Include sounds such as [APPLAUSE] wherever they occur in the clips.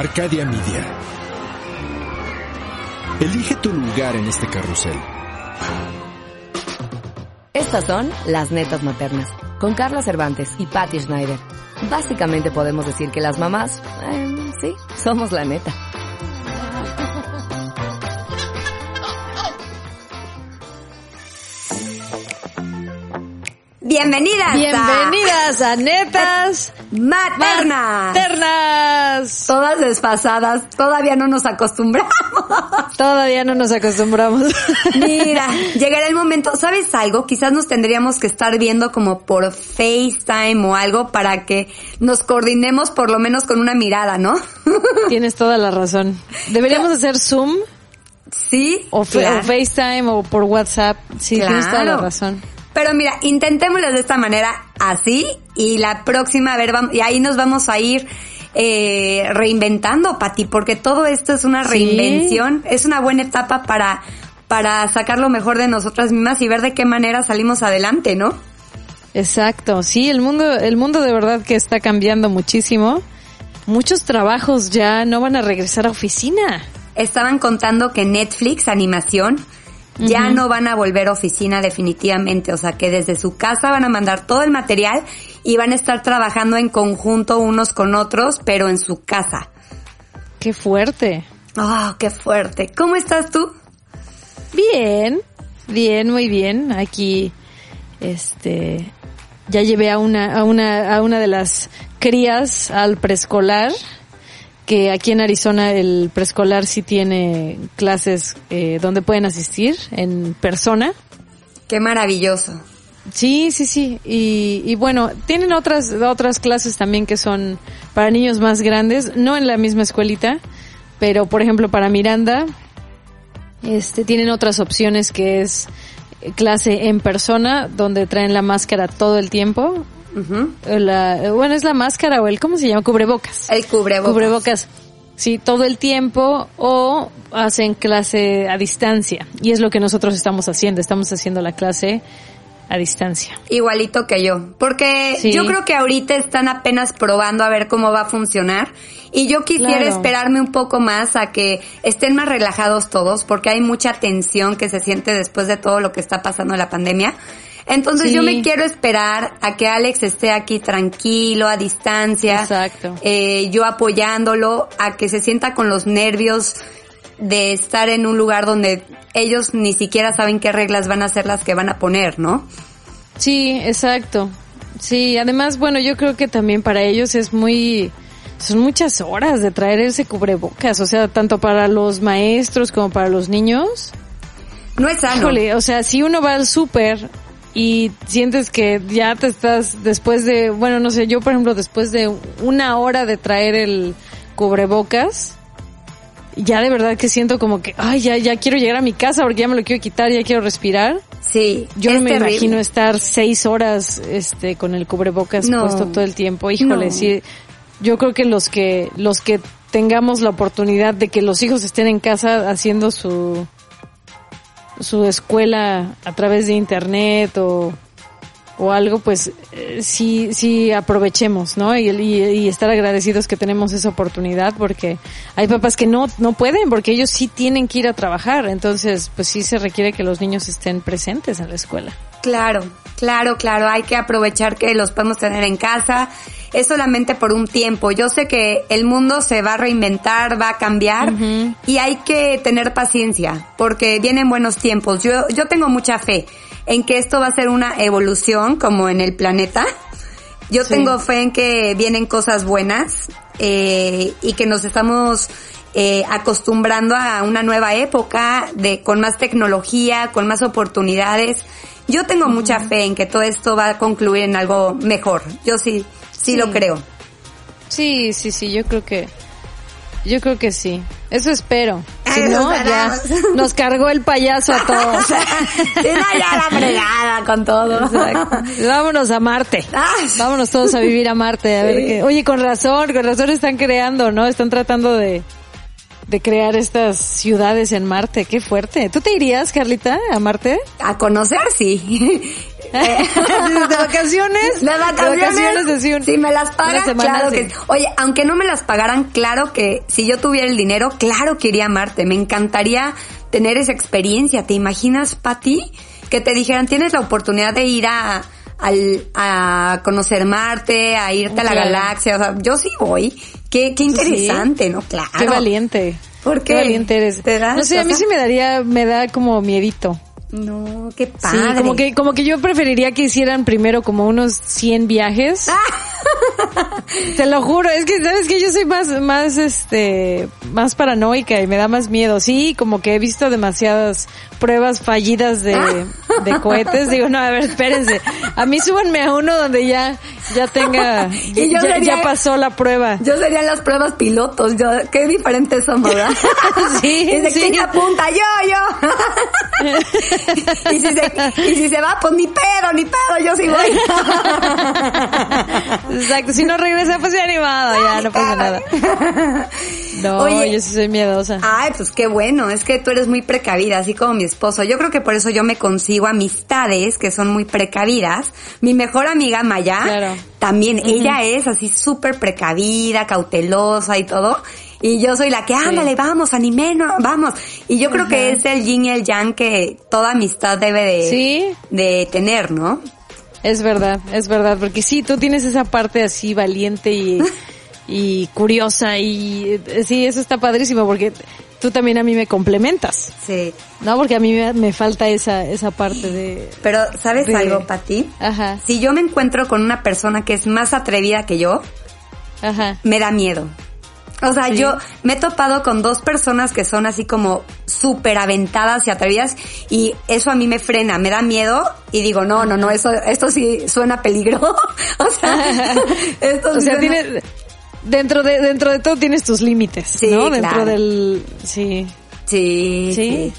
Arcadia Media. Elige tu lugar en este carrusel. Estas son las netas maternas, con Carla Cervantes y Patty Schneider. Básicamente podemos decir que las mamás, eh, sí, somos la neta. Bienvenidas. Bienvenidas a, Netas Maternas. Maternas. Todas desfasadas, todavía no nos acostumbramos. Todavía no nos acostumbramos. [LAUGHS] Mira, llegará el momento, ¿sabes algo? Quizás nos tendríamos que estar viendo como por FaceTime o algo para que nos coordinemos por lo menos con una mirada, ¿no? [LAUGHS] Tienes toda la razón. Deberíamos hacer Zoom. Sí. O, FaceTime o por WhatsApp. Sí, tienes toda la razón. Pero mira, intentémoslo de esta manera así y la próxima, a ver, vamos, y ahí nos vamos a ir eh, reinventando, Pati, porque todo esto es una reinvención, es una buena etapa para, para sacar lo mejor de nosotras mismas y ver de qué manera salimos adelante, ¿no? Exacto, sí, el mundo, el mundo de verdad que está cambiando muchísimo. Muchos trabajos ya no van a regresar a oficina. Estaban contando que Netflix, animación, ya no van a volver a oficina definitivamente, o sea que desde su casa van a mandar todo el material y van a estar trabajando en conjunto unos con otros, pero en su casa. Qué fuerte. Oh, qué fuerte. ¿Cómo estás tú? Bien, bien, muy bien. Aquí, este, ya llevé a una, a una, a una de las crías al preescolar que aquí en Arizona el preescolar sí tiene clases eh, donde pueden asistir en persona. Qué maravilloso. Sí, sí, sí. Y, y, bueno, tienen otras, otras clases también que son para niños más grandes, no en la misma escuelita, pero por ejemplo para Miranda, este, tienen otras opciones que es clase en persona, donde traen la máscara todo el tiempo, la, bueno, es la máscara o el, ¿cómo se llama? Cubrebocas. El cubrebocas. Cubrebocas. Sí, todo el tiempo o hacen clase a distancia. Y es lo que nosotros estamos haciendo. Estamos haciendo la clase a distancia. Igualito que yo. Porque yo creo que ahorita están apenas probando a ver cómo va a funcionar. Y yo quisiera esperarme un poco más a que estén más relajados todos, porque hay mucha tensión que se siente después de todo lo que está pasando en la pandemia. Entonces yo me quiero esperar a que Alex esté aquí tranquilo, a distancia. Exacto. Eh, yo apoyándolo, a que se sienta con los nervios de estar en un lugar donde ellos ni siquiera saben qué reglas van a ser las que van a poner, ¿no? Sí, exacto. Sí, además, bueno, yo creo que también para ellos es muy, son muchas horas de traer ese cubrebocas, o sea, tanto para los maestros como para los niños. No es sano. Híjole, o sea, si uno va al súper y sientes que ya te estás después de, bueno, no sé, yo por ejemplo después de una hora de traer el cubrebocas, ya de verdad que siento como que, ay, ya, ya quiero llegar a mi casa porque ya me lo quiero quitar, ya quiero respirar. Sí. Yo no me imagino estar seis horas, este, con el cubrebocas puesto todo el tiempo. Híjole, sí. Yo creo que los que, los que tengamos la oportunidad de que los hijos estén en casa haciendo su, su escuela a través de internet o, o algo, pues eh, sí, sí aprovechemos, ¿no? Y, y, y, estar agradecidos que tenemos esa oportunidad porque hay papás que no, no pueden porque ellos sí tienen que ir a trabajar, entonces pues sí se requiere que los niños estén presentes en la escuela. Claro, claro, claro, hay que aprovechar que los podemos tener en casa. Es solamente por un tiempo. Yo sé que el mundo se va a reinventar, va a cambiar uh -huh. y hay que tener paciencia porque vienen buenos tiempos. Yo, yo tengo mucha fe en que esto va a ser una evolución como en el planeta. Yo sí. tengo fe en que vienen cosas buenas eh, y que nos estamos eh, acostumbrando a una nueva época de con más tecnología, con más oportunidades. Yo tengo mucha fe en que todo esto va a concluir en algo mejor. Yo sí, sí, sí, lo creo. Sí, sí, sí, yo creo que, yo creo que sí. Eso espero. Si no, ya [LAUGHS] nos cargó el payaso a [LAUGHS] todos. no, ya la fregada con todo. Exacto. Vámonos a Marte. Vámonos todos a vivir a Marte. A ver qué. Oye, con razón, con razón están creando, ¿no? Están tratando de, de crear estas ciudades en Marte. Qué fuerte. ¿Tú te irías, Carlita, a Marte? A conocer, sí. [LAUGHS] de vacaciones. De vacaciones. si me las pagan, claro que. Oye, aunque no me las pagaran, claro que si yo tuviera el dinero, claro que iría a amarte. Me encantaría tener esa experiencia. ¿Te imaginas, Patti? Que te dijeran, tienes la oportunidad de ir a, al, a conocer Marte, a irte a la galaxia. O sea, yo sí voy. Qué, qué interesante, ¿no? Claro. Qué valiente. ¿Por qué? Qué valiente eres. no sé, a mí sí me daría, me da como miedito. No, qué padre. Sí, como que, como que yo preferiría que hicieran primero como unos 100 viajes. [LAUGHS] Te lo juro, es que sabes que yo soy más, más, este, más paranoica y me da más miedo. Sí, como que he visto demasiadas pruebas fallidas de, de cohetes. Digo, no, a ver, espérense. A mí súbanme a uno donde ya, ya tenga, [LAUGHS] y ya, ya, pasó la prueba. Yo sería las pruebas pilotos. Yo, qué diferentes somos, ¿verdad? [LAUGHS] sí, y de sí. quién apunta, yo, yo. Y, si se, y si se va, pues ni pedo, ni pedo, yo sí voy. [LAUGHS] Exacto, si no regresa, pues ya animado, ya no pasa nada. [LAUGHS] No, Oye, yo sí soy miedosa. Ay, pues qué bueno, es que tú eres muy precavida, así como mi esposo. Yo creo que por eso yo me consigo amistades que son muy precavidas. Mi mejor amiga Maya, también ella es así súper precavida, cautelosa y todo. Y yo soy la que, ándale, vamos, animeno, vamos. Y yo creo que es el yin y el yang que toda amistad debe de, de tener, ¿no? Es verdad, es verdad, porque sí, tú tienes esa parte así valiente y, [LAUGHS] y curiosa y sí, eso está padrísimo porque tú también a mí me complementas. Sí. No, porque a mí me, falta esa, esa parte de... Pero, ¿sabes algo, Pati? Ajá. Si yo me encuentro con una persona que es más atrevida que yo, Ajá. me da miedo. O sea, yo me he topado con dos personas que son así como súper aventadas y atrevidas y eso a mí me frena, me da miedo y digo, no, no, no, eso, esto sí suena peligro. [LAUGHS] o sea, [LAUGHS] esto o sea, tienes, dentro de, dentro de todo tienes tus límites, ¿no? Dentro del, sí. Sí, sí.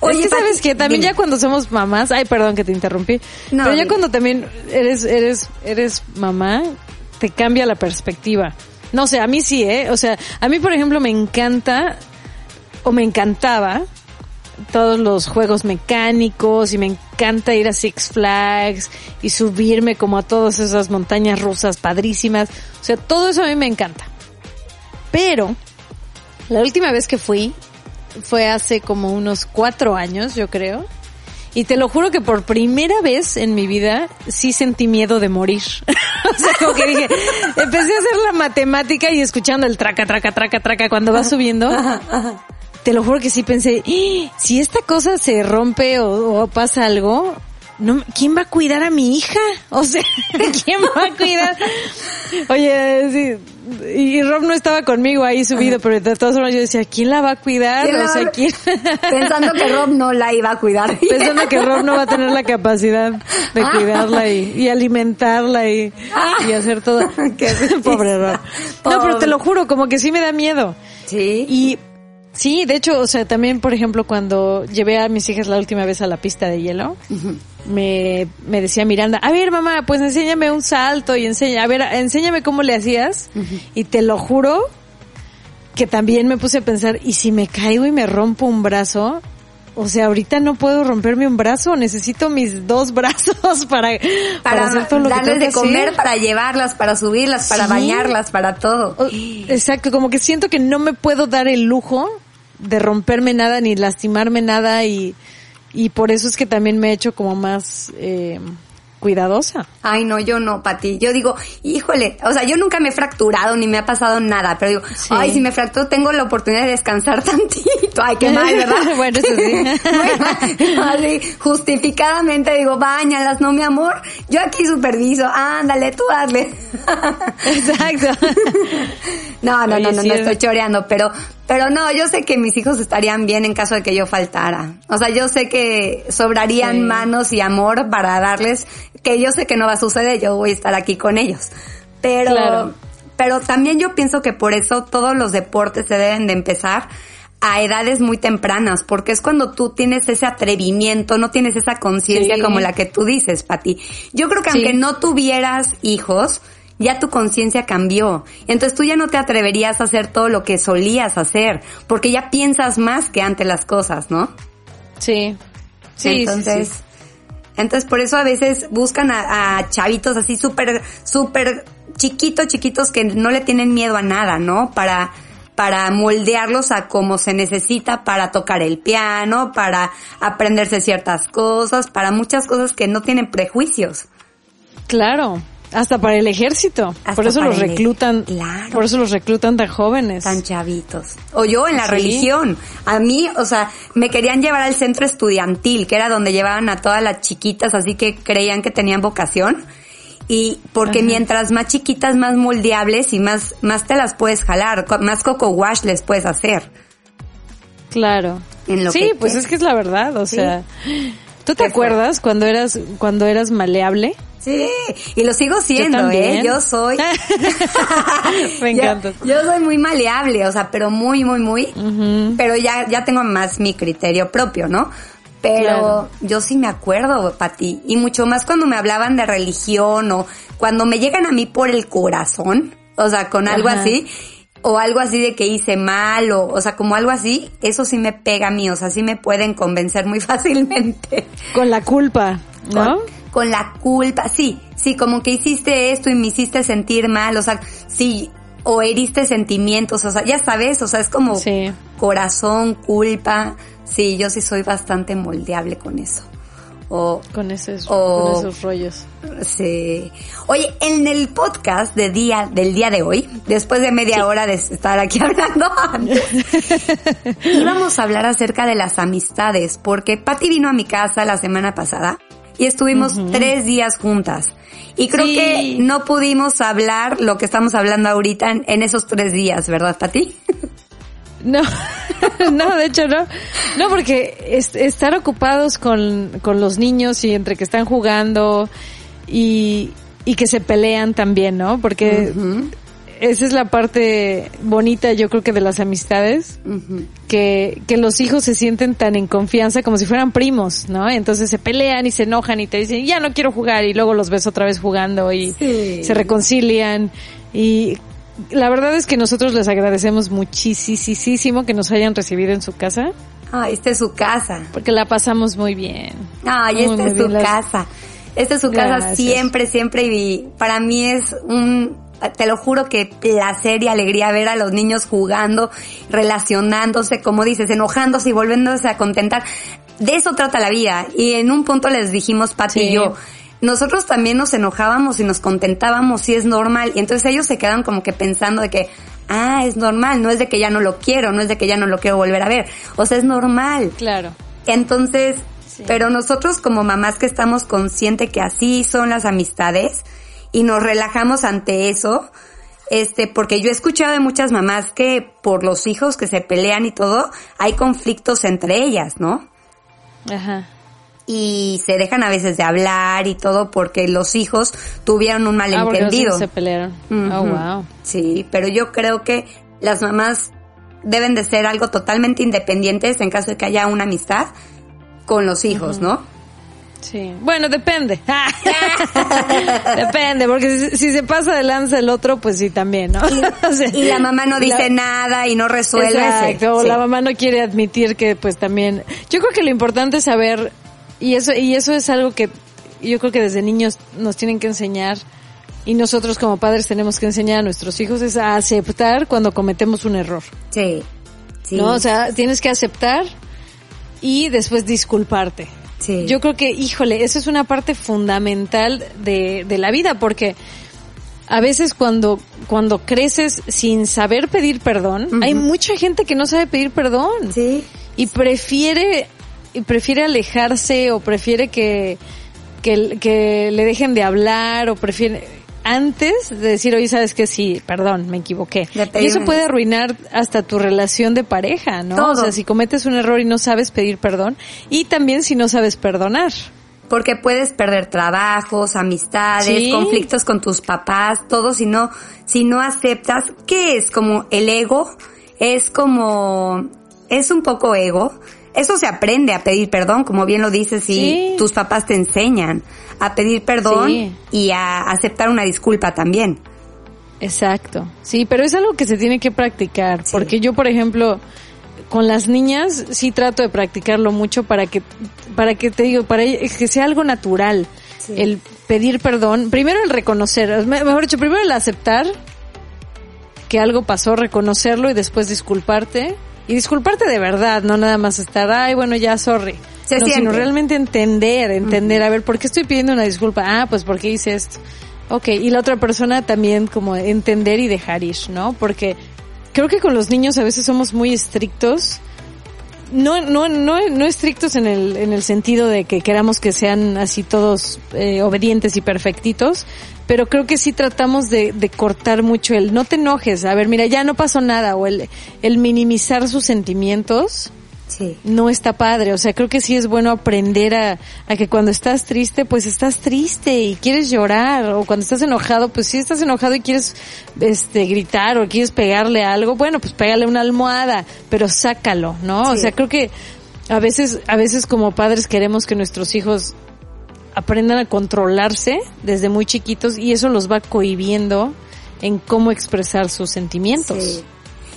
Oye, sabes que también ya cuando somos mamás, ay, perdón que te interrumpí, pero ya cuando también eres, eres, eres mamá, te cambia la perspectiva. No sé, a mí sí, ¿eh? O sea, a mí, por ejemplo, me encanta, o me encantaba, todos los juegos mecánicos y me encanta ir a Six Flags y subirme como a todas esas montañas rusas padrísimas. O sea, todo eso a mí me encanta. Pero, la última vez que fui fue hace como unos cuatro años, yo creo. Y te lo juro que por primera vez en mi vida sí sentí miedo de morir. [LAUGHS] o sea, como que dije, empecé a hacer la matemática y escuchando el traca, traca, traca, traca cuando va subiendo. Te lo juro que sí pensé, ¡Ah! si esta cosa se rompe o, o pasa algo, no, ¿quién va a cuidar a mi hija? O sea, [LAUGHS] ¿quién va a cuidar? Oye, sí, y Rob no estaba conmigo ahí subido, pero de todas formas yo decía, ¿quién la va a cuidar? O sea, ¿quién? [LAUGHS] Pensando que Rob no la iba a cuidar. [LAUGHS] Pensando que Rob no va a tener la capacidad de ah. cuidarla y, y alimentarla y, y, hacer todo. Pobre Rob. No, pero te lo juro, como que sí me da miedo. Sí. Y Sí, de hecho, o sea, también, por ejemplo, cuando llevé a mis hijas la última vez a la pista de hielo, me, me decía Miranda, a ver mamá, pues enséñame un salto y enseña, a ver, enséñame cómo le hacías. Y te lo juro que también me puse a pensar, ¿y si me caigo y me rompo un brazo? O sea, ahorita no puedo romperme un brazo, necesito mis dos [LAUGHS] brazos para, para, hacer todo lo darles que de comer, para llevarlas, para subirlas, para bañarlas, para todo. Exacto, como que siento que no me puedo dar el lujo de romperme nada ni lastimarme nada y, y por eso es que también me he hecho como más eh, cuidadosa. Ay, no, yo no, Pati. Yo digo, híjole, o sea, yo nunca me he fracturado ni me ha pasado nada, pero digo, ay, si me fracturo tengo la oportunidad de descansar [LAUGHS] tantito. Ay, qué mal, ¿verdad? [LAUGHS] bueno, eso sí. [LAUGHS] así, justificadamente digo, bañalas, no, mi amor. Yo aquí superviso, ándale, tú hazle. Exacto. no, no, no, no, no estoy choreando, pero, pero no, yo sé que mis hijos estarían bien en caso de que yo faltara. O sea, yo sé que sobrarían manos y amor para darles, que yo sé que no va a suceder, yo voy a estar aquí con ellos. Pero, pero también yo pienso que por eso todos los deportes se deben de empezar a edades muy tempranas, porque es cuando tú tienes ese atrevimiento, no tienes esa conciencia como la que tú dices, Pati. Yo creo que aunque no tuvieras hijos, ya tu conciencia cambió. Entonces tú ya no te atreverías a hacer todo lo que solías hacer, porque ya piensas más que ante las cosas, ¿no? Sí. Sí. Entonces, Entonces por eso a veces buscan a, chavitos así súper, súper chiquitos, chiquitos que no le tienen miedo a nada, ¿no? Para, para moldearlos a como se necesita para tocar el piano, para aprenderse ciertas cosas, para muchas cosas que no tienen prejuicios. Claro. Hasta para el ejército. por eso los reclutan. Claro. Por eso los reclutan tan jóvenes. Tan chavitos. O yo en la religión. A mí, o sea, me querían llevar al centro estudiantil, que era donde llevaban a todas las chiquitas, así que creían que tenían vocación. Y porque mientras más chiquitas, más moldeables y más, más te las puedes jalar, más coco wash les puedes hacer. Claro. sí, pues es que es la verdad, o sea. ¿Tú te acuerdas cuando eras, cuando eras maleable? Sí, y lo sigo siendo, yo ¿eh? Yo soy. [LAUGHS] [LAUGHS] Me encanta. Yo, soy muy maleable, o sea, pero muy, muy, muy. Pero ya, ya tengo más mi criterio propio, ¿no? Pero yo sí me acuerdo, Pati, y mucho más cuando me hablaban de religión o cuando me llegan a mí por el corazón, o sea, con algo así, o algo así de que hice mal, o, o sea, como algo así, eso sí me pega a mí, o sea, sí me pueden convencer muy [LAUGHS] fácilmente. Con la culpa, ¿no? con la culpa, sí, sí, como que hiciste esto y me hiciste sentir mal, o sea, sí, o heriste sentimientos, o sea, ya sabes, o sea, es como corazón, culpa, sí, yo sí soy bastante moldeable con eso. O, con esos, con esos rollos. Sí. Oye, en el podcast de día, del día de hoy, después de media hora de estar aquí [LAUGHS] hablando [LAUGHS] íbamos a hablar acerca de las amistades, porque Patti vino a mi casa la semana pasada y estuvimos tres días juntas. Y creo que no pudimos hablar lo que estamos hablando ahorita en, esos tres días, ¿verdad, Pati? [LAUGHS] No, [LAUGHS] no, de hecho no. No, porque estar ocupados con, con los niños y entre que están jugando y, y que se pelean también, ¿no? Porque esa es la parte bonita, yo creo que de las amistades, que, que los hijos se sienten tan en confianza como si fueran primos, ¿no? Entonces se pelean y se enojan y te dicen, ya no quiero jugar y luego los ves otra vez jugando y se reconcilian y la verdad es que nosotros les agradecemos muchísimo que nos hayan recibido en su casa. Ah, esta es su casa. Porque la pasamos muy bien. Ay, esta es su casa. Esta es su casa siempre, siempre y para mí es un te lo juro que placer y alegría ver a los niños jugando, relacionándose, como dices, enojándose y volviéndose a contentar. De eso trata la vida. Y en un punto les dijimos, Pati y yo, nosotros también nos enojábamos y nos contentábamos y es normal. Y entonces ellos se quedan como que pensando de que, ah, es normal, no es de que ya no lo quiero, no es de que ya no lo quiero volver a ver. O sea, es normal. Claro. Entonces, pero nosotros como mamás que estamos conscientes que así son las amistades, y nos relajamos ante eso. Este, porque yo he escuchado de muchas mamás que por los hijos que se pelean y todo, hay conflictos entre ellas, ¿no? Ajá. Y se dejan a veces de hablar y todo porque los hijos tuvieron un ah, malentendido. Ah, se pelearon. Oh, wow. Sí, pero yo creo que las mamás deben de ser algo totalmente independientes en caso de que haya una amistad con los hijos, ¿no? Sí, bueno, depende. [LAUGHS] depende, porque si, se pasa de lanza el otro, pues sí, también, ¿no? Y, [LAUGHS] la mamá no dice nada y no resuelve. Exacto, o la mamá no quiere admitir que pues también... Yo creo que lo importante es saber, y eso, y eso es algo que yo creo que desde niños nos tienen que enseñar, y nosotros como padres tenemos que enseñar a nuestros hijos, es a aceptar cuando cometemos un error. Sí. sí. ¿No? O sea, tienes que aceptar y después disculparte. Yo creo que, híjole, eso es una parte fundamental de, de la vida porque a veces cuando, cuando creces sin saber pedir perdón, hay mucha gente que no sabe pedir perdón. Sí. Y prefiere, y prefiere alejarse o prefiere que, que, que le dejen de hablar o prefiere, antes de decir, oye, sabes que sí, perdón, me equivoqué. Y eso puede arruinar hasta tu relación de pareja, ¿no? O sea, si cometes un error y no sabes pedir perdón, y también si no sabes perdonar. Porque puedes perder trabajos, amistades, conflictos con tus papás, todo si no, si no aceptas, ¿qué es? Como el ego, es como, es un poco ego, eso se aprende a pedir perdón, como bien lo dices, y tus papás te enseñan a pedir perdón y a aceptar una disculpa también. Exacto. Sí, pero es algo que se tiene que practicar, porque yo, por ejemplo, con las niñas sí trato de practicarlo mucho para que, para que te digo, para que sea algo natural. El pedir perdón, primero el reconocer, mejor dicho, primero el aceptar que algo pasó, reconocerlo y después disculparte. Y disculparte de verdad, no nada más estar, ay, bueno, ya, sorry. no, sino realmente entender, entender, a ver, ¿por qué estoy pidiendo una disculpa? Ah, pues porque hice esto. Ok, y la otra persona también como entender y dejar ir, ¿no? Porque creo que con los niños a veces somos muy estrictos. No, no, no, no estrictos en el, en el sentido de que queramos que sean así todos eh, obedientes y perfectitos, pero creo que sí tratamos de, de, cortar mucho el no te enojes, a ver, mira, ya no pasó nada, o el, el minimizar sus sentimientos sí. no está padre. O sea, creo que sí es bueno aprender a, a que cuando estás triste, pues estás triste y quieres llorar, o cuando estás enojado, pues si estás enojado y quieres este gritar o quieres pegarle algo, bueno, pues pégale una almohada, pero sácalo, ¿no? O sea, creo que a veces, a veces como padres queremos que nuestros hijos aprendan a controlarse desde muy chiquitos y eso los va cohibiendo en cómo expresar sus sentimientos. Sí.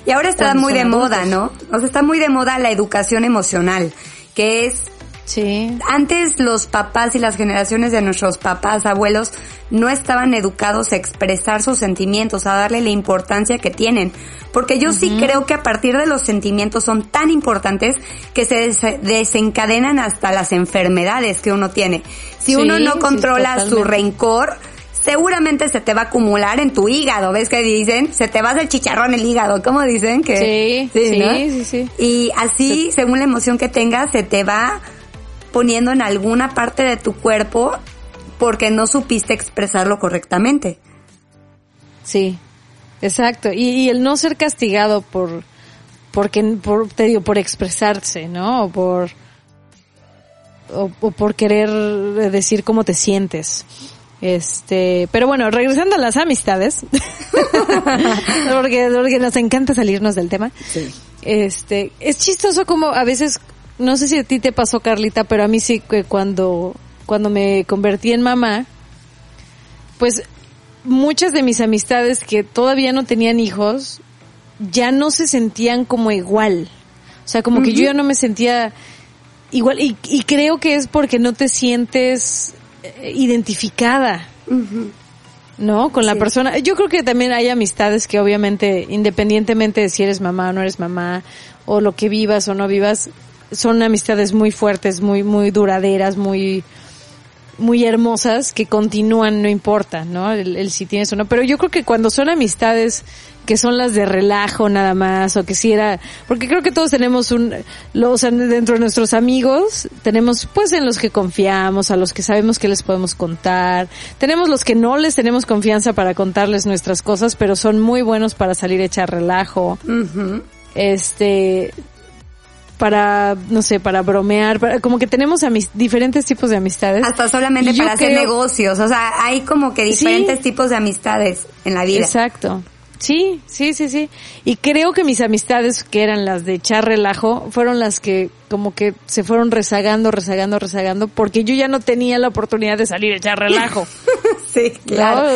Y ahora está muy de moda, ¿no? O sea, está muy de moda la educación emocional, que es Sí. Antes los papás y las generaciones de nuestros papás, abuelos, no estaban educados a expresar sus sentimientos, a darle la importancia que tienen. Porque yo sí creo que a partir de los sentimientos son tan importantes que se desencadenan hasta las enfermedades que uno tiene. Si uno no controla su rencor, seguramente se te va a acumular en tu hígado. ¿Ves que dicen? Se te va el chicharrón el hígado. ¿Cómo dicen? Que, sí, sí, sí, sí, Y así, según la emoción que tengas, se te va poniendo en alguna parte de tu cuerpo porque no supiste expresarlo correctamente. Sí, exacto. Y, el no ser castigado por, porque, por, te digo, por expresarse, ¿no? O por, o por querer decir cómo te sientes. Este, pero bueno, regresando a las amistades, [LAUGHS] porque, porque nos encanta salirnos del tema. Este, es chistoso como a veces, no sé si a ti te pasó Carlita, pero a mí sí que cuando, cuando me convertí en mamá, pues muchas de mis amistades que todavía no tenían hijos, ya no se sentían como igual. O sea, como que yo ya no me sentía igual y, y creo que es porque no te sientes eh, identificada. ¿No? Con la persona. Yo creo que también hay amistades que obviamente, independientemente de si eres mamá o no eres mamá, o lo que vivas o no vivas, son amistades muy fuertes, muy, muy duraderas, muy, muy hermosas que continúan, no importa, ¿no? El, si tienes o no. Pero yo creo que cuando son amistades que son las de relajo nada más, o que si era, porque creo que todos tenemos un, lo, o sea, dentro de nuestros amigos, tenemos pues en los que confiamos, a los que sabemos que les podemos contar, tenemos los que no les tenemos confianza para contarles nuestras cosas, pero son muy buenos para salir a echar relajo. Este, para, no sé, para bromear, para, como que tenemos diferentes tipos de amistades. Hasta solamente para hacer negocios, o sea, hay como que diferentes tipos de amistades en la vida. Exacto. Sí, sí, sí, sí. Y creo que mis amistades, que eran las de echar relajo, fueron las que como que se fueron rezagando, rezagando, rezagando, porque yo ya no tenía la oportunidad de salir a echar relajo. [LAUGHS] sí, claro.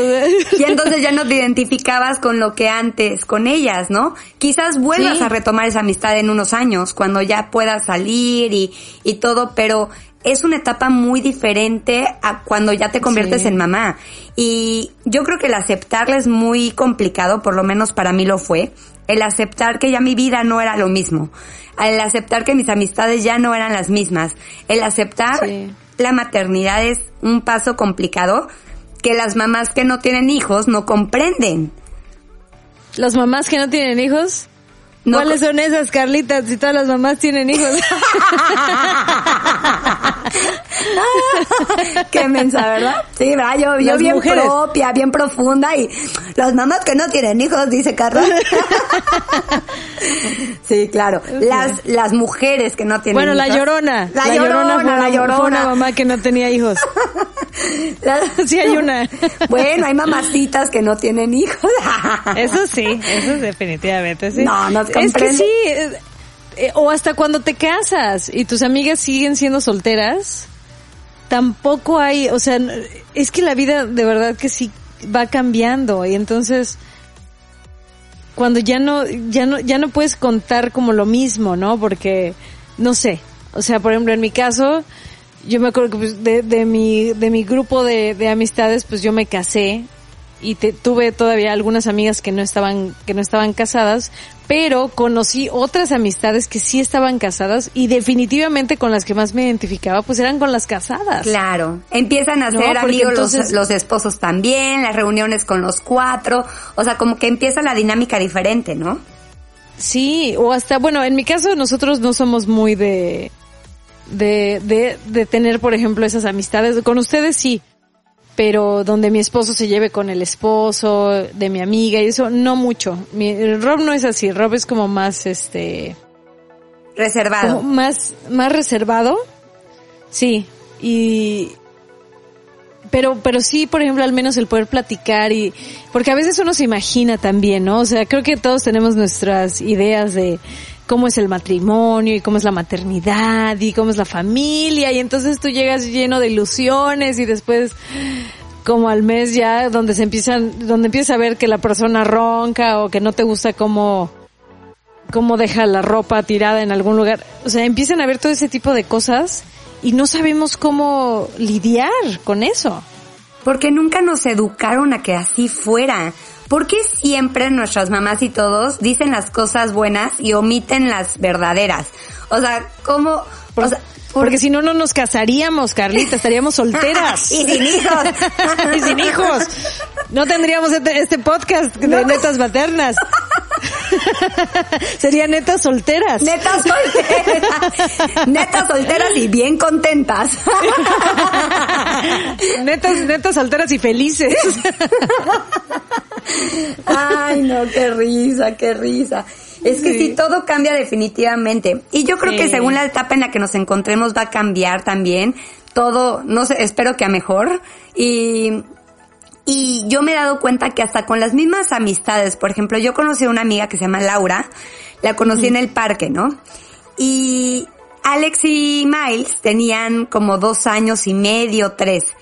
y entonces ya no te identificabas con lo que antes, con ellas, ¿no? Quizás vuelvas a retomar esa amistad en unos años, cuando ya puedas salir y, y todo, pero es una etapa muy diferente a cuando ya te conviertes en mamá. Y yo creo que el aceptarla es muy complicado, por lo menos para mí lo fue. El aceptar que ya mi vida no era lo mismo. El aceptar que mis amistades ya no eran las mismas. El aceptar la maternidad es un paso complicado que las mamás que no tienen hijos no comprenden. ¿Las mamás que no tienen hijos? ¿Cuáles son esas, Carlitas, si todas las mamás tienen hijos? [LAUGHS] [LAUGHS] Qué mensa, ¿verdad? Sí, ¿verdad? Yo, yo bien propia, bien profunda y las mamás que no tienen hijos, dice Carla. [LAUGHS] sí, claro. Las, las mujeres que no tienen bueno, hijos. la llorona. La, llorona, la llorona. Fue una mamá que no tenía hijos. [LAUGHS] sí hay una. bueno, hay mamacitas que no tienen hijos. eso sí, eso definitivamente sí. No, no es que sí. Eh, eh, o hasta cuando te casas y tus amigas siguen siendo solteras, tampoco hay, o sea, es que la vida de verdad que sí va cambiando y entonces cuando ya no, ya no, ya no puedes contar como lo mismo, ¿no? Porque, no sé, o sea, por ejemplo, en mi caso, yo me acuerdo que pues, de, de mi, de mi grupo de, de amistades, pues yo me casé y te, tuve todavía algunas amigas que no estaban, que no estaban casadas, pero conocí otras amistades que sí estaban casadas y definitivamente con las que más me identificaba pues eran con las casadas. Claro, empiezan a ser amigos los, los, esposos también, las reuniones con los cuatro, o sea, como que empieza la dinámica diferente, ¿no? Sí, o hasta, bueno, en mi caso nosotros no somos muy de, de, de, de tener, por ejemplo, esas amistades. Con ustedes sí, pero donde mi esposo se lleve con el esposo de mi amiga y eso, no mucho. Mi, Rob no es así, Rob es como más, este... Reservado. Más, más reservado. Sí, y... Pero, pero sí, por ejemplo, al menos el poder platicar y, porque a veces uno se imagina también, ¿no? O sea, creo que todos tenemos nuestras ideas de, cómo es el matrimonio y cómo es la maternidad y cómo es la familia y entonces tú llegas lleno de ilusiones y después como al mes ya donde se empiezan donde empiezas a ver que la persona ronca o que no te gusta cómo cómo deja la ropa tirada en algún lugar, o sea, empiezan a ver todo ese tipo de cosas y no sabemos cómo lidiar con eso. Porque nunca nos educaron a que así fuera. ¿Por qué siempre nuestras mamás y todos dicen las cosas buenas y omiten las verdaderas? O sea, ¿cómo? o sea, porque si no, no nos casaríamos, Carlita, estaríamos [LAUGHS] solteras. y sin hijos. [LAUGHS] y sin hijos. No tendríamos este, este podcast de netas maternas. [LAUGHS] Serían netas solteras. Netas solteras. netas solteras y bien contentas. netas, netas solteras y felices. Ay, no, qué risa, qué risa. Es que sí. todo cambia definitivamente. Y yo creo que según la etapa en la que nos encontremos va a cambiar también. Todo, no sé, espero que a mejor. Y, y yo me he dado cuenta que hasta con las mismas amistades, por ejemplo, yo conocí a una amiga que se llama Laura, la conocí en el parque, ¿no? Y Alex y Miles tenían como dos años y medio, tres.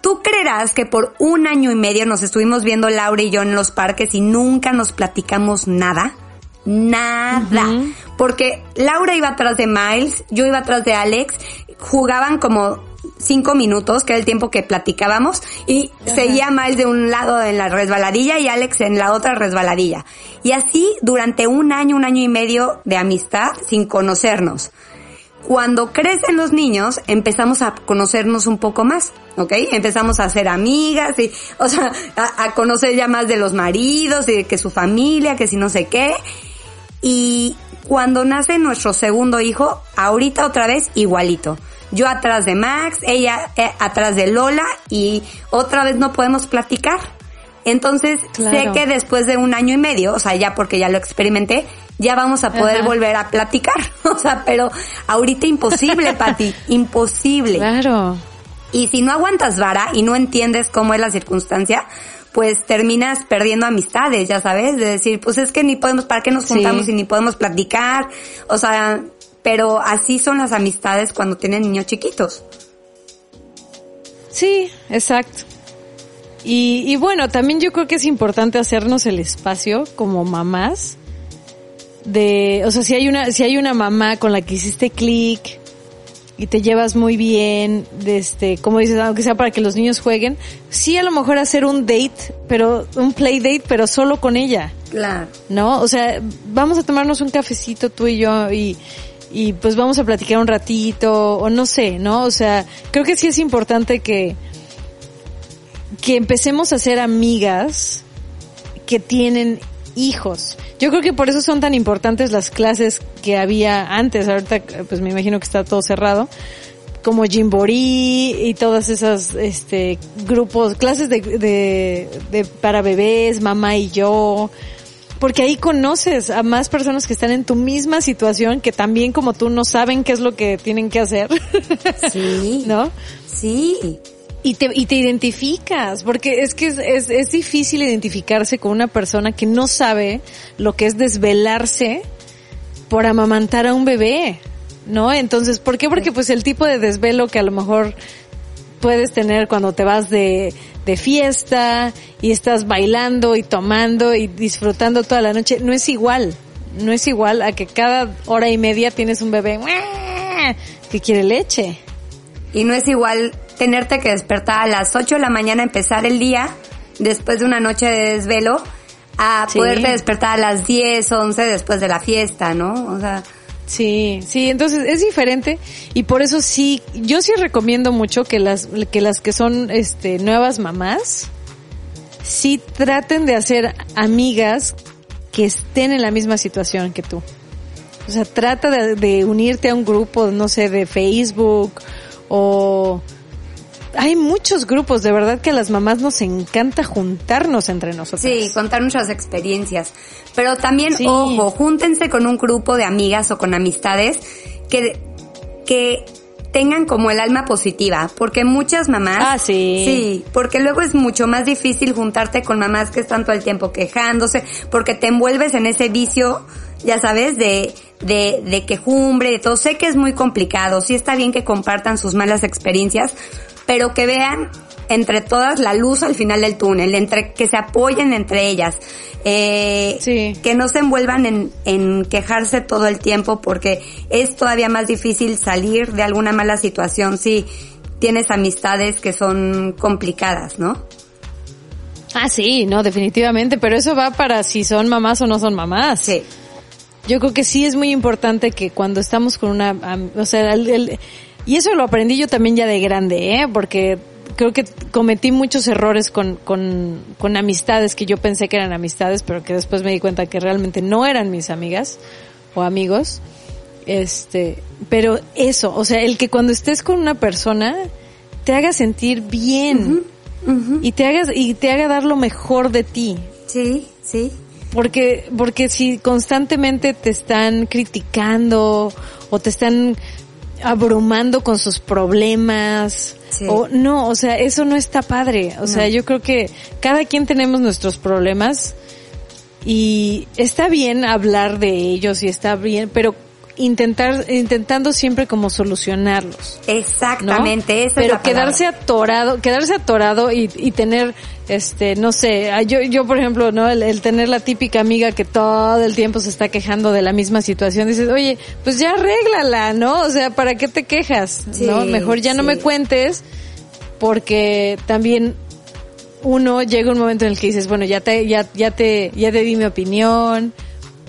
¿Tú creerás que por un año y medio nos estuvimos viendo Laura y yo en los parques y nunca nos platicamos nada? Nada. Porque Laura iba atrás de Miles, yo iba atrás de Alex, jugaban como cinco minutos, que era el tiempo que platicábamos, y seguía Miles de un lado en la resbaladilla y Alex en la otra resbaladilla. Y así durante un año, un año y medio de amistad sin conocernos. Cuando crecen los niños, empezamos a conocernos un poco más, ¿ok? Empezamos a ser amigas y, o sea, a, a conocer ya más de los maridos y de que su familia, que si no sé qué. Y cuando nace nuestro segundo hijo, ahorita otra vez igualito. Yo atrás de Max, ella eh, atrás de Lola y otra vez no podemos platicar. Entonces claro. sé que después de un año y medio, o sea, ya porque ya lo experimenté, ya vamos a poder Ajá. volver a platicar. [LAUGHS] O sea, pero ahorita imposible, Pati, [LAUGHS] imposible. Claro. Y si no aguantas vara y no entiendes cómo es la circunstancia, pues terminas perdiendo amistades, ya sabes, de decir, pues es que ni podemos, ¿para qué nos juntamos sí. y ni podemos platicar? O sea, pero así son las amistades cuando tienen niños chiquitos. Sí, exacto. Y, y bueno, también yo creo que es importante hacernos el espacio como mamás de, o sea, si hay una, si hay una mamá con la que hiciste clic y te llevas muy bien, de este, como dices, aunque sea para que los niños jueguen, sí a lo mejor hacer un date, pero un play date, pero solo con ella. Claro. ¿No? O sea, vamos a tomarnos un cafecito tú y yo y, y pues vamos a platicar un ratito, o no sé, ¿no? O sea, creo que sí es importante que, que empecemos a ser amigas que tienen hijos. Yo creo que por eso son tan importantes las clases que había antes. Ahorita, pues me imagino que está todo cerrado. Como Jimborí y todas esas, este, grupos, clases de, de, de, para bebés, mamá y yo. Porque ahí conoces a más personas que están en tu misma situación, que también como tú no saben qué es lo que tienen que hacer. Sí. [LAUGHS] ¿No? Sí y te, y te identificas, porque es que es, es, es, difícil identificarse con una persona que no sabe lo que es desvelarse por amamantar a un bebé, ¿no? Entonces, ¿por qué? Porque pues el tipo de desvelo que a lo mejor puedes tener cuando te vas de, de fiesta y estás bailando y tomando y disfrutando toda la noche. No es igual, no es igual a que cada hora y media tienes un bebé que quiere leche. Y no es igual tenerte que despertar a las 8 de la mañana, empezar el día, después de una noche de desvelo, a poderte despertar a las 10, 11 después de la fiesta, ¿no? O sea... Sí, sí, entonces es diferente y por eso sí, yo sí recomiendo mucho que las que las que son este nuevas mamás sí traten de hacer amigas que estén en la misma situación que tú. O sea, trata de, de unirte a un grupo, no sé, de Facebook o hay muchos grupos, de verdad que a las mamás nos encanta juntarnos entre nosotros. Sí, contar nuestras experiencias. Pero también, ojo, júntense con un grupo de amigas o con amistades que, que tengan como el alma positiva, porque muchas mamás... Ah, sí. Sí, porque luego es mucho más difícil juntarte con mamás que están todo el tiempo quejándose, porque te envuelves en ese vicio, ya sabes, de, de, de quejumbre, de todo. Sé que es muy complicado, sí está bien que compartan sus malas experiencias, pero que vean entre todas la luz al final del túnel, entre que se apoyen entre ellas, eh, que no se envuelvan en, en quejarse todo el tiempo porque es todavía más difícil salir de alguna mala situación si tienes amistades que son complicadas, ¿no? Ah, sí, no, definitivamente, pero eso va para si son mamás o no son mamás. Sí. Yo creo que sí es muy importante que cuando estamos con una, o sea, el y eso lo aprendí yo también ya de grande, ¿eh? Porque creo que cometí muchos errores con, con, con amistades que yo pensé que eran amistades, pero que después me di cuenta que realmente no eran mis amigas o amigos. Este, pero eso, o sea, el que cuando estés con una persona te haga sentir bien y te hagas y te haga dar lo mejor de ti. Sí, sí. Porque porque si constantemente te están criticando o te están abrumando con sus problemas. O no, o sea, eso no está padre. O sea, yo creo que cada quien tenemos nuestros problemas y está bien hablar de ellos y está bien, pero intentar intentando siempre como solucionarlos. Exactamente, eso Pero quedarse atorado, quedarse atorado y, y tener este, no sé, yo, yo por ejemplo, ¿no? El, tener la típica amiga que todo el tiempo se está quejando de la misma situación, dices, oye, pues ya arréglala, ¿no? O sea, ¿para qué te quejas? ¿No? Mejor ya no me cuentes, porque también uno llega un momento en el que dices, bueno, ya te, ya, ya te, ya te di mi opinión,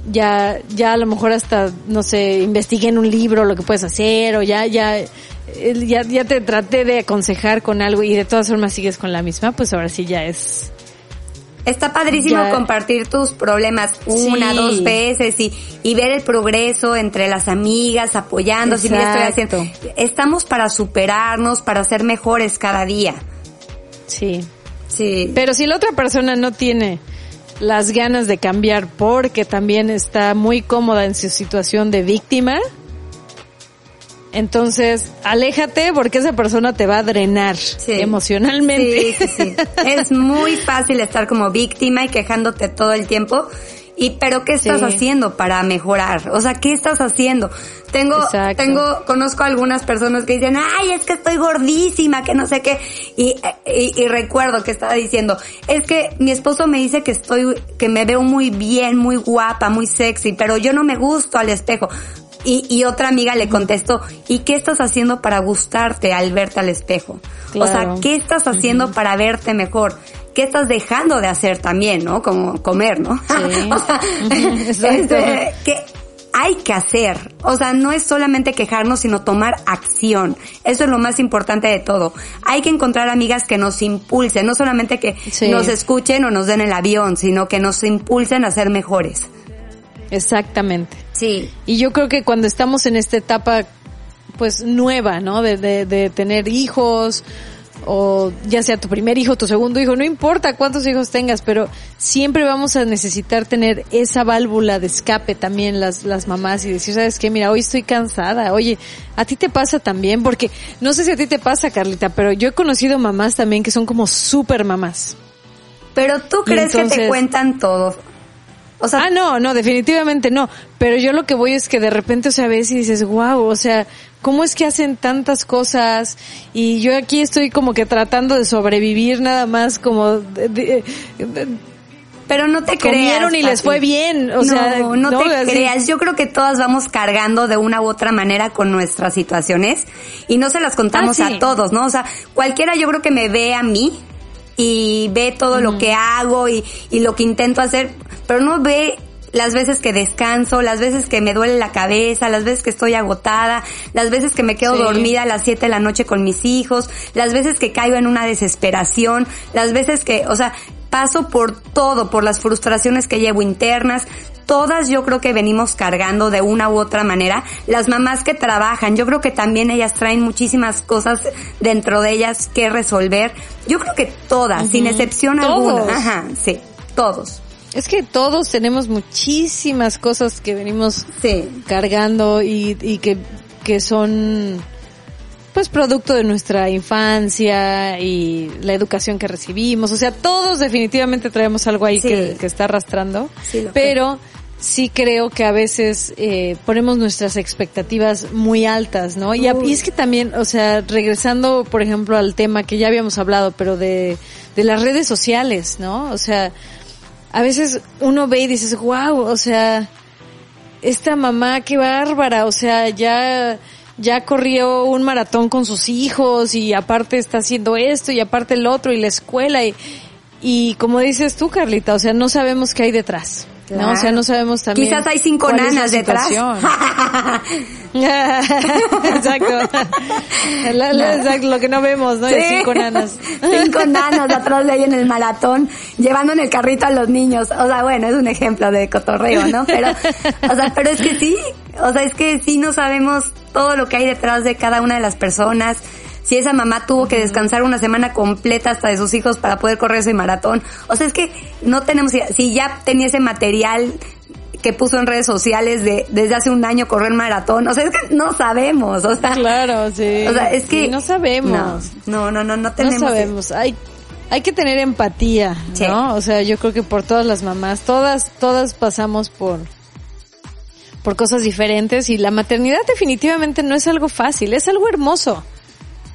ya, ya a lo mejor hasta, no sé, investigué en un libro lo que puedes hacer, o ya, ya, ya, ya te traté de aconsejar con algo y de todas formas sigues con la misma, pues ahora sí ya es... Está padrísimo compartir tus problemas una, dos veces y, y ver el progreso entre las amigas, apoyándose. estoy haciendo. Estamos para superarnos, para ser mejores cada día. Sí. Sí. Pero si la otra persona no tiene las ganas de cambiar porque también está muy cómoda en su situación de víctima, entonces, aléjate porque esa persona te va a drenar emocionalmente. Sí, sí, sí. [LAUGHS] es muy fácil estar como víctima y quejándote todo el tiempo. Y, pero ¿qué estás haciendo para mejorar? O sea, ¿qué estás haciendo? Tengo, tengo, conozco algunas personas que dicen, ay, es que estoy gordísima, que no sé qué. Y, y, y, recuerdo que estaba diciendo, es que mi esposo me dice que estoy, que me veo muy bien, muy guapa, muy sexy, pero yo no me gusto al espejo. Y, y otra amiga le contestó, ¿y qué estás haciendo para gustarte al verte al espejo? O sea, ¿qué estás haciendo para verte mejor? ¿Qué estás dejando de hacer también, no? Como comer, ¿no? [LAUGHS] o sea, [LAUGHS] este, ¿qué hay que hacer? O sea, no es solamente quejarnos, sino tomar acción. Eso es lo más importante de todo. Hay que encontrar amigas que nos impulsen, no solamente que nos escuchen o nos den el avión, sino que nos impulsen a ser mejores. Exactamente. Sí. Y yo creo que cuando estamos en esta etapa, pues nueva, ¿no? De, de, de tener hijos, o ya sea tu primer hijo, tu segundo hijo, no importa cuántos hijos tengas, pero siempre vamos a necesitar tener esa válvula de escape también las, las mamás y decir, ¿sabes qué? Mira, hoy estoy cansada, oye, a ti te pasa también, porque no sé si a ti te pasa, Carlita, pero yo he conocido mamás también que son como super mamás. Pero tú crees que te cuentan todo. O sea, ah, no, no, definitivamente no. Pero yo lo que voy es que de repente, o sea, ves y dices, wow, o sea, ¿cómo es que hacen tantas cosas? Y yo aquí estoy como que tratando de sobrevivir nada más como... De, pero no te Comieron y les fue bien, o sea, no, no te creas. Yo creo que todas vamos cargando de una u otra manera con nuestras situaciones y no se las contamos ah, a todos, ¿no? O sea, cualquiera yo creo que me ve a mí y ve todo lo que hago y, y lo que intento hacer, pero no ve las veces que descanso, las veces que me duele la cabeza, las veces que estoy agotada, las veces que me quedo dormida a las 7 de la noche con mis hijos, las veces que caigo en una desesperación, las veces que, o sea, paso por todo, por las frustraciones que llevo internas, todas yo creo que venimos cargando de una u otra manera. Las mamás que trabajan, yo creo que también ellas traen muchísimas cosas dentro de ellas que resolver. Yo creo que todas, sin excepción alguna. Ajá, sí, todos. Es que todos tenemos muchísimas cosas que venimos cargando y, y que, que son pues producto de nuestra infancia y la educación que recibimos. O sea, todos definitivamente traemos algo ahí que, que, está arrastrando. pero sí creo que a veces eh, ponemos nuestras expectativas muy altas, ¿no? Y, y, es que también, o sea, regresando, por ejemplo, al tema que ya habíamos hablado, pero de, de las redes sociales, ¿no? O sea, a veces uno ve y dices, wow, o sea, esta mamá, qué bárbara, o sea, ya, ya corrió un maratón con sus hijos y aparte está haciendo esto y aparte el otro y la escuela y, y como dices tú, Carlita, o sea, no sabemos qué hay detrás. No, o sea, no sabemos también. Quizás hay cinco nanas detrás. [LAUGHS] exacto. [LAUGHS] exacto. Lo que no vemos, ¿no? cinco nanas. cinco nanas atrás de ahí en el maratón, llevando en el carrito a los niños. O sea, bueno, es un ejemplo de cotorreo, ¿no? Pero, o sea, pero es que sí. O sea, es que sí no sabemos todo lo que hay detrás de cada una de las personas si esa mamá tuvo que descansar una semana completa hasta de sus hijos para poder correr ese maratón. O sea, es que no tenemos, si ya tenía ese material que puso en redes sociales de desde hace un año correr maratón, o sea, es que no sabemos, o sea. Claro, sí. O sea, es que. no sabemos. No, no, no, no, tenemos. No sabemos. Hay, hay que tener empatía, ¿no? O sea, yo creo que por todas las mamás, todas, todas pasamos por, por cosas diferentes y la maternidad definitivamente no es algo fácil, es algo hermoso.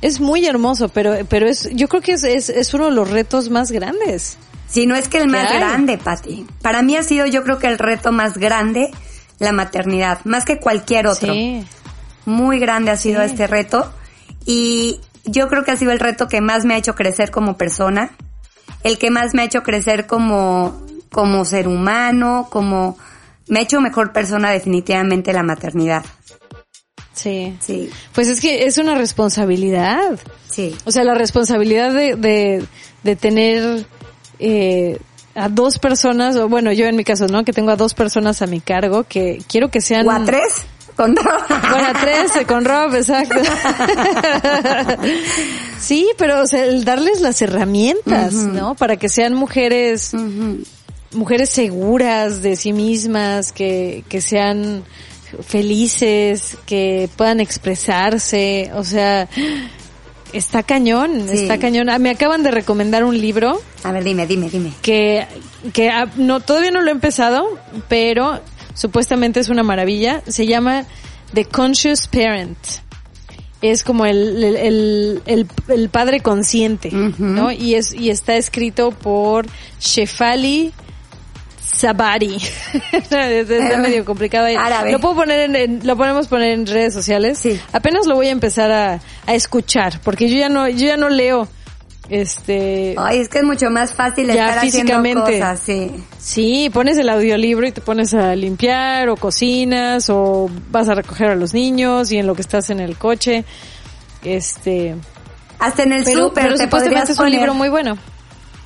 Es muy hermoso, pero, pero es, yo creo que es, es, es uno de los retos más grandes. Si no es que el más grande, Patti. Para mí ha sido, yo creo que el reto más grande, la maternidad, más que cualquier otro. Sí. Muy grande ha sido este reto. Y yo creo que ha sido el reto que más me ha hecho crecer como persona, el que más me ha hecho crecer como, como ser humano, como, me ha hecho mejor persona definitivamente la maternidad. Sí. Sí. Pues es que es una responsabilidad. Sí. O sea, la responsabilidad de, de, de tener eh, a dos personas, o bueno, yo en mi caso, ¿no? Que tengo a dos personas a mi cargo que quiero que sean... ¿O a tres? Con Rob. Bueno, a tres, con Rob, exacto. [LAUGHS] sí, pero o sea, el darles las herramientas, ¿no? Para que sean mujeres, mujeres seguras de sí mismas, que, que sean felices, que puedan expresarse, o sea, está cañón, está cañón. Ah, me acaban de recomendar un libro. A ver, dime, dime, dime. Que, que ah, no, todavía no lo he empezado, pero supuestamente es una maravilla. Se llama The Conscious Parent. Es como el, el, el, el padre consciente, ¿no? Y es, y está escrito por Shefali Sabari. [LAUGHS] Está medio complicado. Lo puedo poner en, lo podemos poner en redes sociales. Sí. Apenas lo voy a empezar a, a escuchar, porque yo ya no, yo ya no leo este ay es que es mucho más fácil estar físicamente haciendo cosas, sí sí pones el audiolibro y te pones a limpiar o cocinas o vas a recoger a los niños y en lo que estás en el coche este hasta en el súper pero supuestamente es un libro muy bueno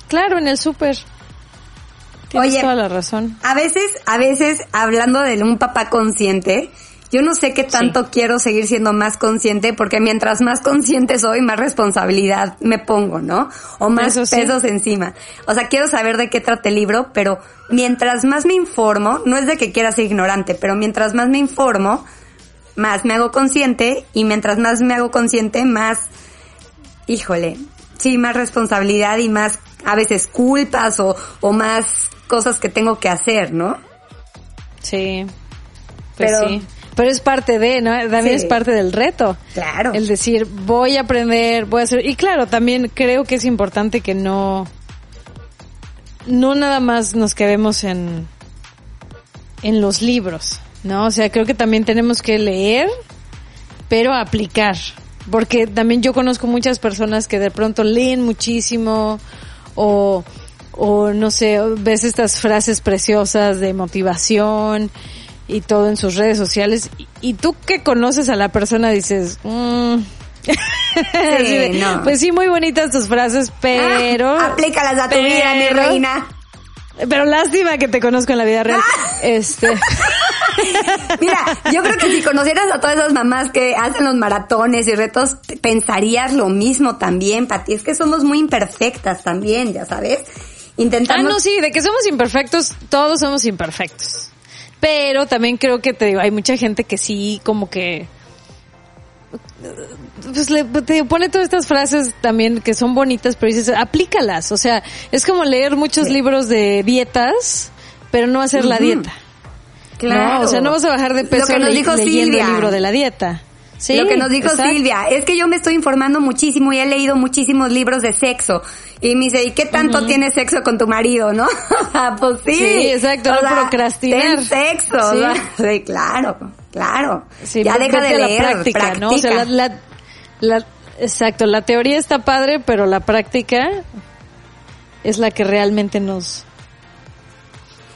claro en el súper Oye, toda la razón. A veces, a veces, hablando de un papá consciente, yo no sé qué tanto quiero seguir siendo más consciente porque mientras más consciente soy, más responsabilidad me pongo, ¿no? O más pesos encima. O sea, quiero saber de qué trata el libro, pero mientras más me informo, no es de que quiera ser ignorante, pero mientras más me informo, más me hago consciente y mientras más me hago consciente, más, híjole, sí, más responsabilidad y más a veces culpas o, o más cosas que tengo que hacer, ¿no? Sí. Pues pero, sí. Pero es parte de, ¿no? También es parte del reto. Claro. El decir, voy a aprender, voy a hacer. Y claro, también creo que es importante que no. No nada más nos quedemos en. en los libros, ¿no? O sea, creo que también tenemos que leer, pero aplicar. Porque también yo conozco muchas personas que de pronto leen muchísimo o, o no sé, ves estas frases preciosas de motivación y todo en sus redes sociales y, tú que conoces a la persona dices, mm. [LAUGHS] pues sí, muy bonitas tus frases, pero... Ah, aplícalas a tu vida, mi reina. Pero lástima que te conozco en la vida real. Ah. Este. [LAUGHS] Mira, yo creo que si conocieras a todas esas mamás que hacen los maratones y retos, pensarías lo mismo también, Pati. Es que somos muy imperfectas también, ya sabes. Intentamos... Ah, no, sí, de que somos imperfectos, todos somos imperfectos. Pero también creo que te digo, hay mucha gente que sí, como que pues le, te pone todas estas frases también que son bonitas, pero dices, aplícalas. O sea, es como leer muchos libros de dietas, pero no hacer la dieta. Claro. O sea, no vas a bajar de peso Lo leyendo el libro de la dieta. Sí, lo que nos dijo Silvia, es que yo me estoy informando muchísimo y he leído muchísimos libros de sexo. Y me dice, ¿y qué tanto tienes sexo con tu marido, no? [LAUGHS] pues sí. Sí, exacto, no procrastinar. sexo, [LAUGHS] sí. claro, claro. ya deja de leer, la práctica, ¿no? O sea, la, la, exacto, la teoría está padre, pero la práctica es la que realmente nos,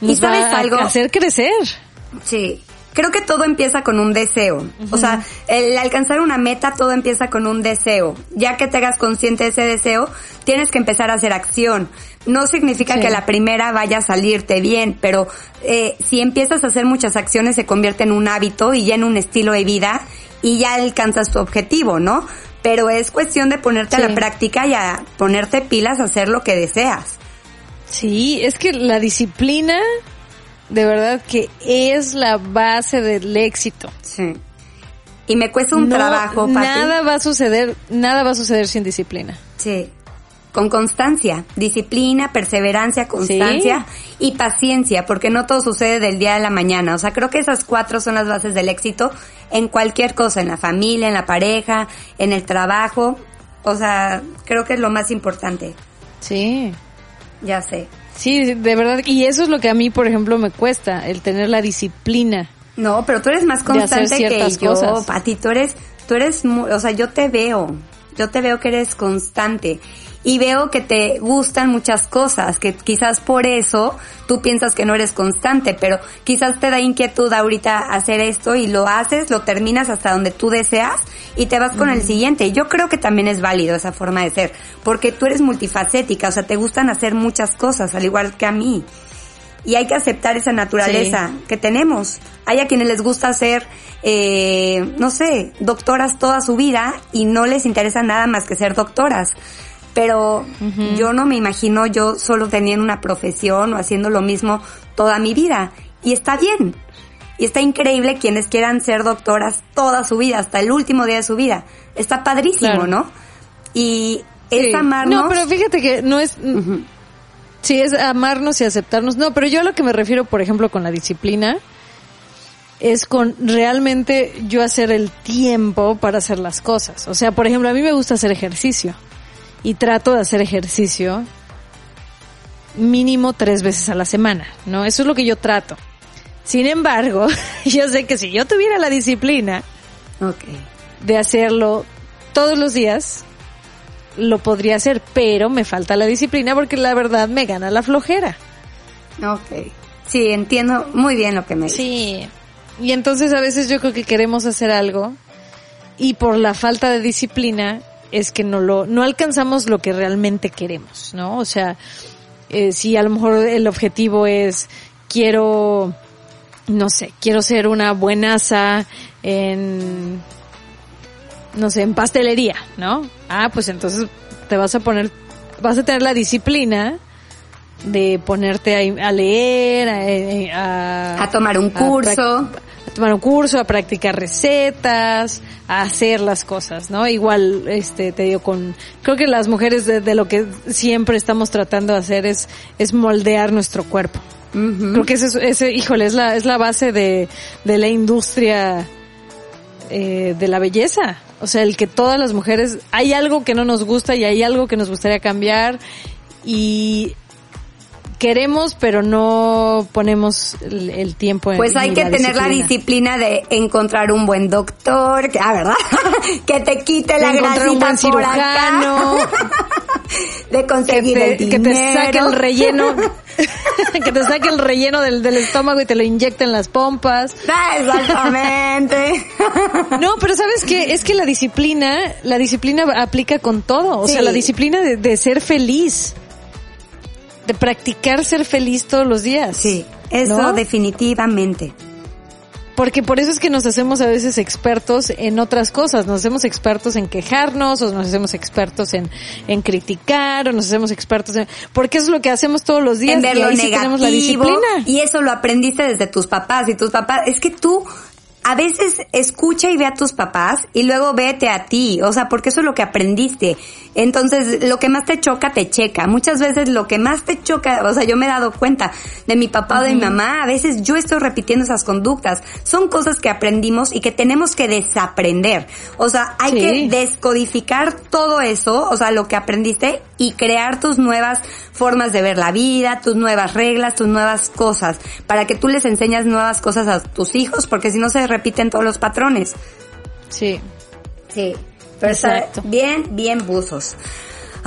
¿Y sabes algo? hacer crecer. Sí, creo que todo empieza con un deseo. O sea, el alcanzar una meta, todo empieza con un deseo. Ya que te hagas consciente de ese deseo, tienes que empezar a hacer acción. No significa que la primera vaya a salirte bien, pero eh, si empiezas a hacer muchas acciones se convierte en un hábito y ya en un estilo de vida y ya alcanzas tu objetivo, ¿no? Pero es cuestión de ponerte a la práctica y a ponerte pilas a hacer lo que deseas. Sí, es que la disciplina de verdad que es la base del éxito. Sí. Y me cuesta un trabajo, Nada va a suceder, nada va a suceder sin disciplina. Sí. Con constancia, disciplina, perseverancia, constancia y paciencia, porque no todo sucede del día a la mañana. O sea, creo que esas cuatro son las bases del éxito en cualquier cosa, en la familia, en la pareja, en el trabajo. O sea, creo que es lo más importante. Sí. Ya sé. Sí, de verdad. Y eso es lo que a mí, por ejemplo, me cuesta, el tener la disciplina. No, pero tú eres más constante que yo, cosas. Pati. Tú eres, tú eres, o sea, yo te veo. Yo te veo que eres constante y veo que te gustan muchas cosas, que quizás por eso tú piensas que no eres constante, pero quizás te da inquietud ahorita hacer esto y lo haces, lo terminas hasta donde tú deseas y te vas con el siguiente. Yo creo que también es válido esa forma de ser, porque tú eres multifacética, o sea, te gustan hacer muchas cosas, al igual que a mí. Y hay que aceptar esa naturaleza que tenemos. Hay a quienes les gusta ser, eh, no sé, doctoras toda su vida y no les interesa nada más que ser doctoras pero yo no me imagino yo solo teniendo una profesión o haciendo lo mismo toda mi vida. Y está bien. Y está increíble quienes quieran ser doctoras toda su vida, hasta el último día de su vida. Está padrísimo, ¿no? Y es amarnos. No, pero fíjate que no es... Sí, es amarnos y aceptarnos. No, pero yo a lo que me refiero, por ejemplo, con la disciplina, es con realmente yo hacer el tiempo para hacer las cosas. O sea, por ejemplo, a mí me gusta hacer ejercicio y trato de hacer ejercicio mínimo tres veces a la semana, ¿no? Eso es lo que yo trato. Sin embargo, [LAUGHS] yo sé que si yo tuviera la disciplina de hacerlo todos los días, lo podría hacer, pero me falta la disciplina porque la verdad me gana la flojera. Ok. Sí, entiendo muy bien lo que me dices. Sí. Y entonces a veces yo creo que queremos hacer algo y por la falta de disciplina es que no lo, no alcanzamos lo que realmente queremos, ¿no? O sea, eh, si a lo mejor el objetivo es quiero, no sé, quiero ser una buenaza en, no sé, en pastelería, ¿no? Ah, pues entonces te vas a poner, vas a tener la disciplina de ponerte a, leer, a, a, tomar un curso tomar un curso, a practicar recetas, a hacer las cosas, ¿no? Igual, este, te digo, con, creo que las mujeres de, lo que siempre estamos tratando de hacer es, es moldear nuestro cuerpo. Creo que ese, ese, híjole, es la, es la base de, de la industria eh, de la belleza. O sea, el que todas las mujeres, hay algo que no nos gusta y hay algo que nos gustaría cambiar y queremos, pero no ponemos el, tiempo en Pues hay que tener la disciplina de encontrar un buen doctor, que, ah, ¿verdad? [LAUGHS] que te quite la grasita un buen cirujano, [LAUGHS] de conseguir el dinero. Que te saque el relleno, [LAUGHS] que te saque el relleno del, del estómago y te lo inyecte en las pompas. Ah, exactamente. no, pero ¿sabes qué? Es que la disciplina, la disciplina aplica con todo. O sea, la disciplina de, de ser feliz de practicar ser feliz todos los días. Sí, eso definitivamente. Porque por eso es que nos hacemos a veces expertos en otras cosas, nos hacemos expertos en quejarnos, o nos hacemos expertos en, en criticar, o nos hacemos expertos en... Porque eso es lo que hacemos todos los días. En ver lo negativo. la disciplina. Y eso lo aprendiste desde tus papás, y tus papás, es que tú a veces escucha y ve a tus papás y luego vete a ti, o sea, porque eso es lo que aprendiste. Entonces, lo que más te choca, te checa. Muchas veces lo que más te choca, o sea, yo me he dado cuenta de mi papá o de mi mamá, a veces yo estoy repitiendo esas conductas. Son cosas que aprendimos y que tenemos que desaprender. O sea, hay que descodificar todo eso, o sea, lo que aprendiste y crear tus nuevas formas de ver la vida, tus nuevas reglas, tus nuevas cosas, para que tú les enseñas nuevas cosas a tus hijos, porque si no se repiten todos los patrones. Sí. Sí. Pero bien, bien buzos.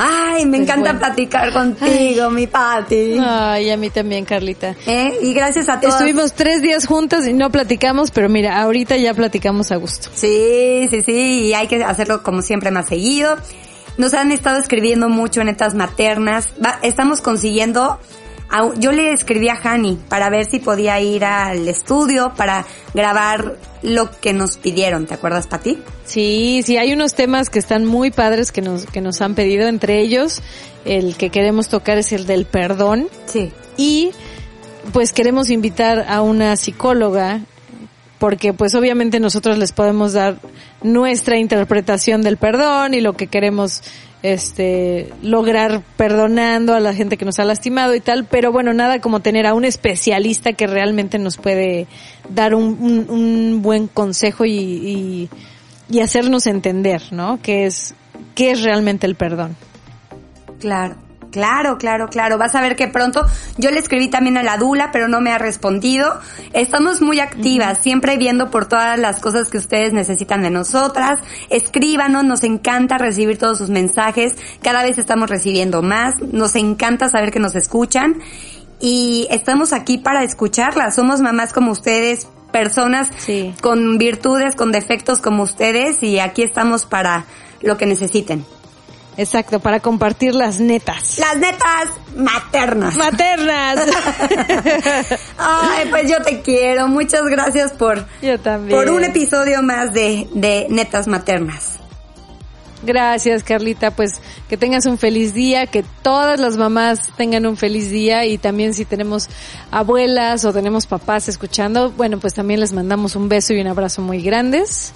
Ay, me pues encanta platicar contigo, mi Pati. Ay, a mí también, Carlita. ¿Eh? Y gracias a todos. Estuvimos tres días juntas y no platicamos, pero mira, ahorita ya platicamos a gusto. Sí, sí, sí, y hay que hacerlo como siempre más seguido. Nos han estado escribiendo mucho en estas maternas. estamos consiguiendo yo le escribí a Hani para ver si podía ir al estudio para grabar lo que nos pidieron, ¿te acuerdas, Pati? Sí, sí, hay unos temas que están muy padres que nos, que nos han pedido, entre ellos el que queremos tocar es el del perdón. Sí. Y pues queremos invitar a una psicóloga porque pues obviamente nosotros les podemos dar nuestra interpretación del perdón y lo que queremos este lograr perdonando a la gente que nos ha lastimado y tal, pero bueno, nada como tener a un especialista que realmente nos puede dar un, un, buen consejo y, y, y, hacernos entender, ¿no? ¿Qué es, qué es realmente el perdón? Claro. Claro, claro, claro. Vas a ver que pronto yo le escribí también a la Dula, pero no me ha respondido. Estamos muy activas, siempre viendo por todas las cosas que ustedes necesitan de nosotras. Escríbanos, nos encanta recibir todos sus mensajes. Cada vez estamos recibiendo más. Nos encanta saber que nos escuchan. Y estamos aquí para escucharlas. Somos mamás como ustedes, personas con virtudes, con defectos como ustedes y aquí estamos para lo que necesiten. Exacto, para compartir las netas. Las netas maternas. Maternas. [LAUGHS] Ay, pues yo te quiero. Muchas gracias por, yo también. por un episodio más de, de netas maternas. Gracias, Carlita. Pues que tengas un feliz día, que todas las mamás tengan un feliz día y también si tenemos abuelas o tenemos papás escuchando, bueno, pues también les mandamos un beso y un abrazo muy grandes.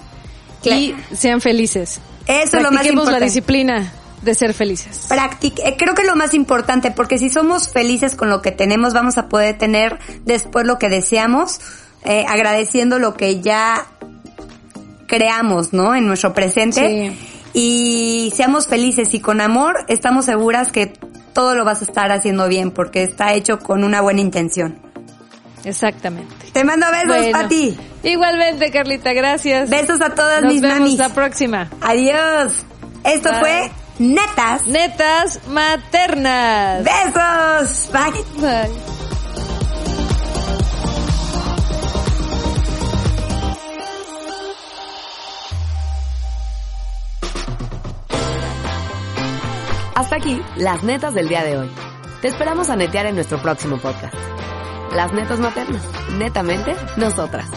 Y sean felices. Eso es lo más importante. la disciplina de ser felices. Eh, creo que lo más importante, porque si somos felices con lo que tenemos, vamos a poder tener después lo que deseamos, eh, agradeciendo lo que ya creamos, ¿no? En nuestro presente. Y seamos felices y con amor, estamos seguras que todo lo vas a estar haciendo bien, porque está hecho con una buena intención. Exactamente. Te mando besos, a ti. Igualmente, Carlita, gracias. Besos a todas mis mamis. Nos vemos la próxima. Adiós. Esto fue Netas. Netas maternas. Besos. Bye. Bye. Hasta aquí, las netas del día de hoy. Te esperamos a netear en nuestro próximo podcast. Las netas maternas. Netamente, nosotras.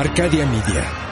Arcadia Media.